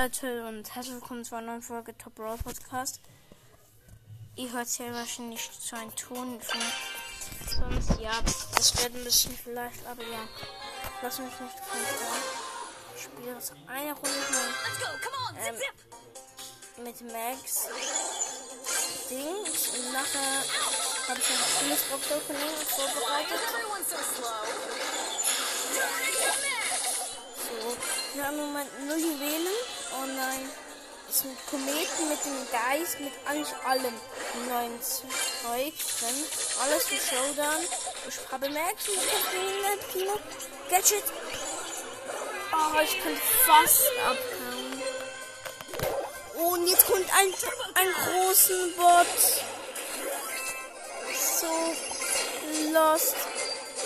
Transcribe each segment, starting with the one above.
Leute und herzlich willkommen zu einer neuen Folge Top Brawl Podcast. Ihr hört ja wahrscheinlich zu einem Ton sonst. Ja, das wird ein bisschen vielleicht, aber ja. Lass mich nicht da. Ich spiele jetzt eine Runde mit, ähm, mit Max Dings und nachher habe ich ein schönes Box Opening vorbereitet. So, wir haben im Moment null Juwelen. Oh nein. Das sind Kometen mit dem Geist, mit eigentlich allem. Neuen Zeug. Alles für Showdown. Ich habe Max ich Primo. Gadget. Oh, ich kann fast abhauen. Und jetzt kommt ein, ein großen Bot. So lost.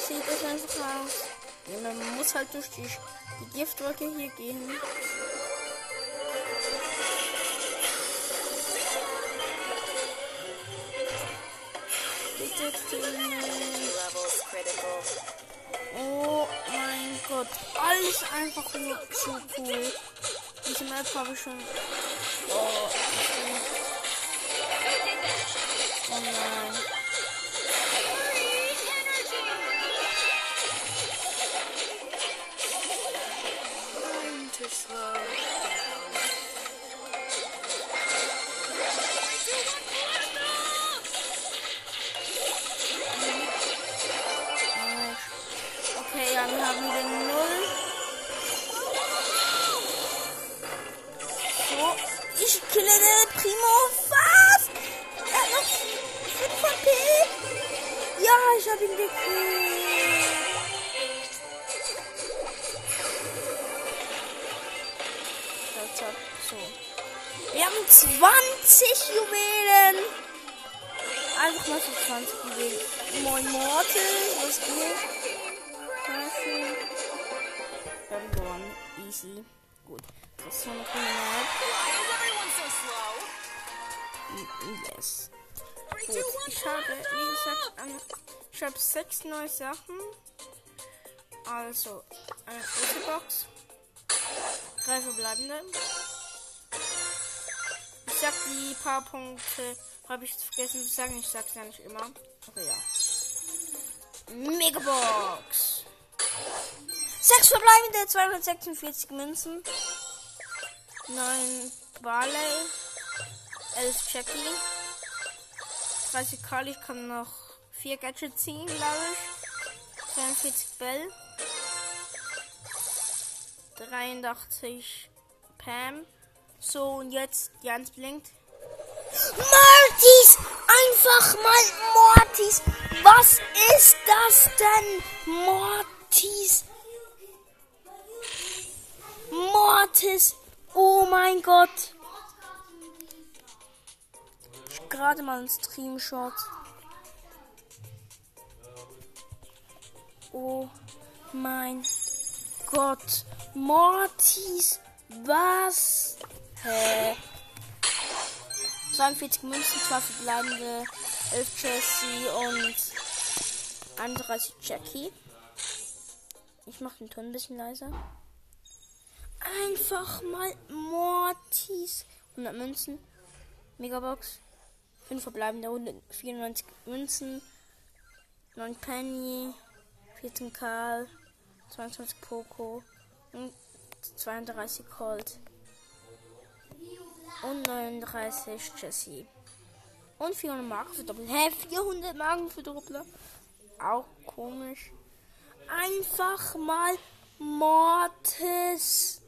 Sieht das einfach aus. Ja, man muss halt durch die, die Giftwolke hier gehen. Oh mein Gott. Alles einfach nur zu cool. Diese Map habe ich schon. Oh, oh nein. Ich habe ihn gekillt. So. Wir haben 20 Juwelen. Einfach mal so 20 Juwelen. Moin Mortel, was geht? Schön. Dann gewonnen. Easy. Gut. Das ist noch eine Map. Yes. Gut. Ich habe, wie gesagt, ich habe sechs neue Sachen. Also, eine große Box. Drei verbleibende. Ich sag die paar Punkte, habe ich vergessen zu sagen. Ich sag's ja nicht immer. Aber ja. Megabox. Sechs verbleibende 246 Münzen. 9 Barley. 11 Jackie. 30 Carly. Ich kann noch 4 Gadgets ziehen, glaube ich. 42 Bell. 83 Pam. So, und jetzt Jans blinkt. Mortis! Einfach mal Mortis! Was ist das denn? Mortis! Mortis! Oh mein Gott! Ich gerade mal einen Streamshot. Oh mein Gott! Mortis! Was? Hä? 42 Münzen, 2 verbleibende, 11 Jessie und 31 Jackie. Ich mache den Ton ein bisschen leiser. Einfach mal Mortis. 100 Münzen. Megabox. 5 verbleibende 194 Münzen. 9 Penny. 14 Karl. 22 Poco. Und 32 Colt. Und 39 Jessie. Und 400 Marken für Doppel. Hä? 400 Marken für Doppler? Auch komisch. Einfach mal Mortis.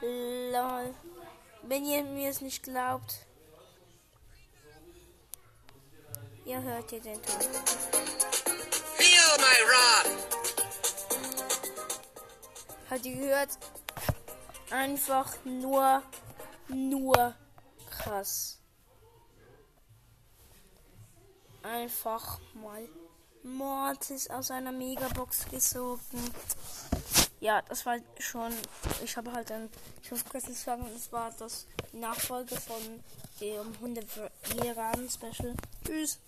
Lol. Wenn ihr mir es nicht glaubt. Ihr hört ihr den Ton. Feel my wrath! Habt ihr gehört? Einfach nur, nur krass. Einfach mal Mortis aus einer Megabox gesogen. Ja, das war schon. Ich habe halt dann. Ich habe vergessen zu sagen, das war das Nachfolge von dem 100 Jahren Special. Tschüss.